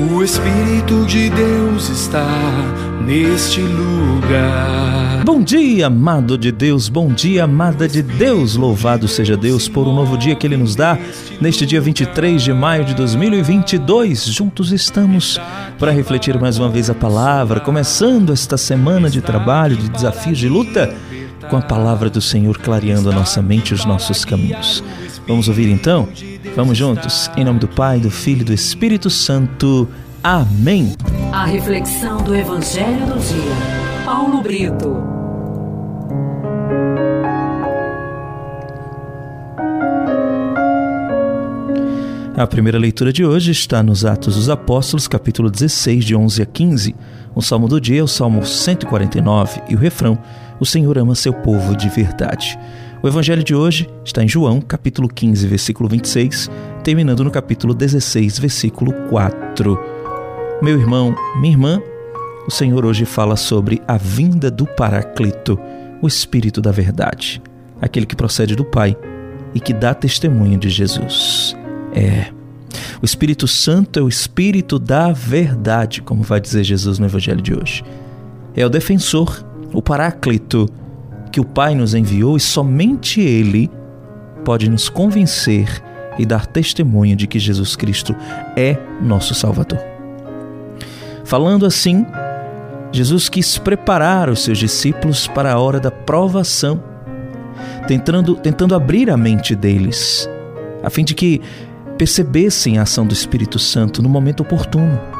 O Espírito de Deus está neste lugar. Bom dia, amado de Deus, bom dia, amada de Deus. Louvado seja Deus por um novo dia que Ele nos dá. Neste dia 23 de maio de 2022, juntos estamos para refletir mais uma vez a palavra, começando esta semana de trabalho, de desafios, de luta, com a palavra do Senhor clareando a nossa mente e os nossos caminhos. Vamos ouvir então? Vamos juntos, em nome do Pai, do Filho e do Espírito Santo. Amém. A reflexão do Evangelho do Dia. Paulo Brito. A primeira leitura de hoje está nos Atos dos Apóstolos, capítulo 16, de 11 a 15. O salmo do dia é o salmo 149 e o refrão: O Senhor ama seu povo de verdade. O evangelho de hoje está em João, capítulo 15, versículo 26, terminando no capítulo 16, versículo 4. Meu irmão, minha irmã, o Senhor hoje fala sobre a vinda do Paraclito, o Espírito da Verdade, aquele que procede do Pai e que dá testemunho de Jesus. É. O Espírito Santo é o Espírito da Verdade, como vai dizer Jesus no Evangelho de hoje. É o defensor, o Paráclito, que o Pai nos enviou e somente Ele pode nos convencer e dar testemunho de que Jesus Cristo é nosso Salvador. Falando assim, Jesus quis preparar os seus discípulos para a hora da provação, tentando, tentando abrir a mente deles, a fim de que percebessem a ação do Espírito Santo no momento oportuno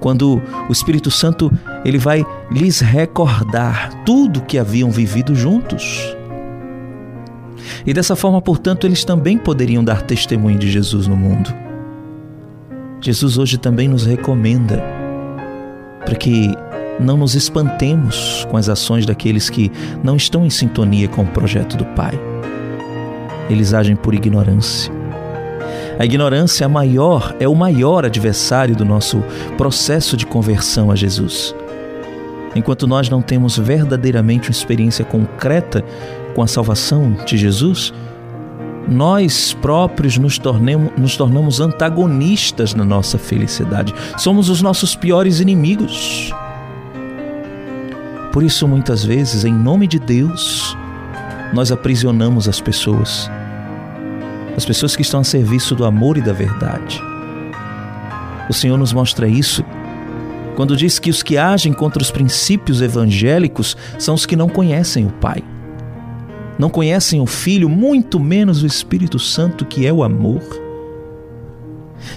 quando o Espírito Santo ele vai lhes recordar tudo que haviam vivido juntos. E dessa forma, portanto, eles também poderiam dar testemunho de Jesus no mundo. Jesus hoje também nos recomenda para que não nos espantemos com as ações daqueles que não estão em sintonia com o projeto do Pai. Eles agem por ignorância. A ignorância é maior, é o maior adversário do nosso processo de conversão a Jesus. Enquanto nós não temos verdadeiramente uma experiência concreta com a salvação de Jesus, nós próprios nos nos tornamos antagonistas na nossa felicidade. Somos os nossos piores inimigos. Por isso, muitas vezes, em nome de Deus, nós aprisionamos as pessoas as pessoas que estão a serviço do amor e da verdade. O Senhor nos mostra isso quando diz que os que agem contra os princípios evangélicos são os que não conhecem o Pai. Não conhecem o Filho, muito menos o Espírito Santo, que é o amor.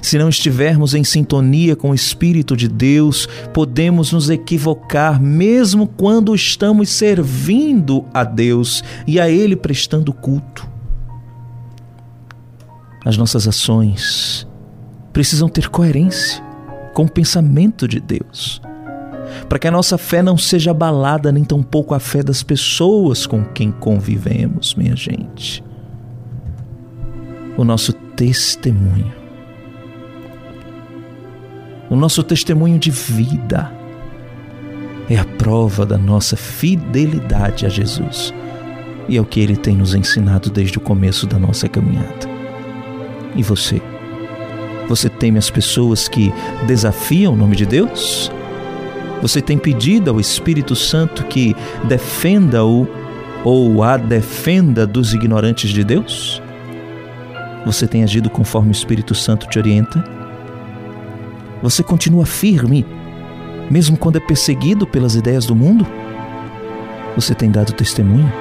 Se não estivermos em sintonia com o Espírito de Deus, podemos nos equivocar, mesmo quando estamos servindo a Deus e a Ele prestando culto as nossas ações precisam ter coerência com o pensamento de Deus, para que a nossa fé não seja abalada, nem tampouco a fé das pessoas com quem convivemos, minha gente. O nosso testemunho, o nosso testemunho de vida, é a prova da nossa fidelidade a Jesus e é o que Ele tem nos ensinado desde o começo da nossa caminhada. E você? Você teme as pessoas que desafiam o nome de Deus? Você tem pedido ao Espírito Santo que defenda-o ou a defenda dos ignorantes de Deus? Você tem agido conforme o Espírito Santo te orienta? Você continua firme, mesmo quando é perseguido pelas ideias do mundo? Você tem dado testemunho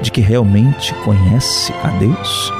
de que realmente conhece a Deus?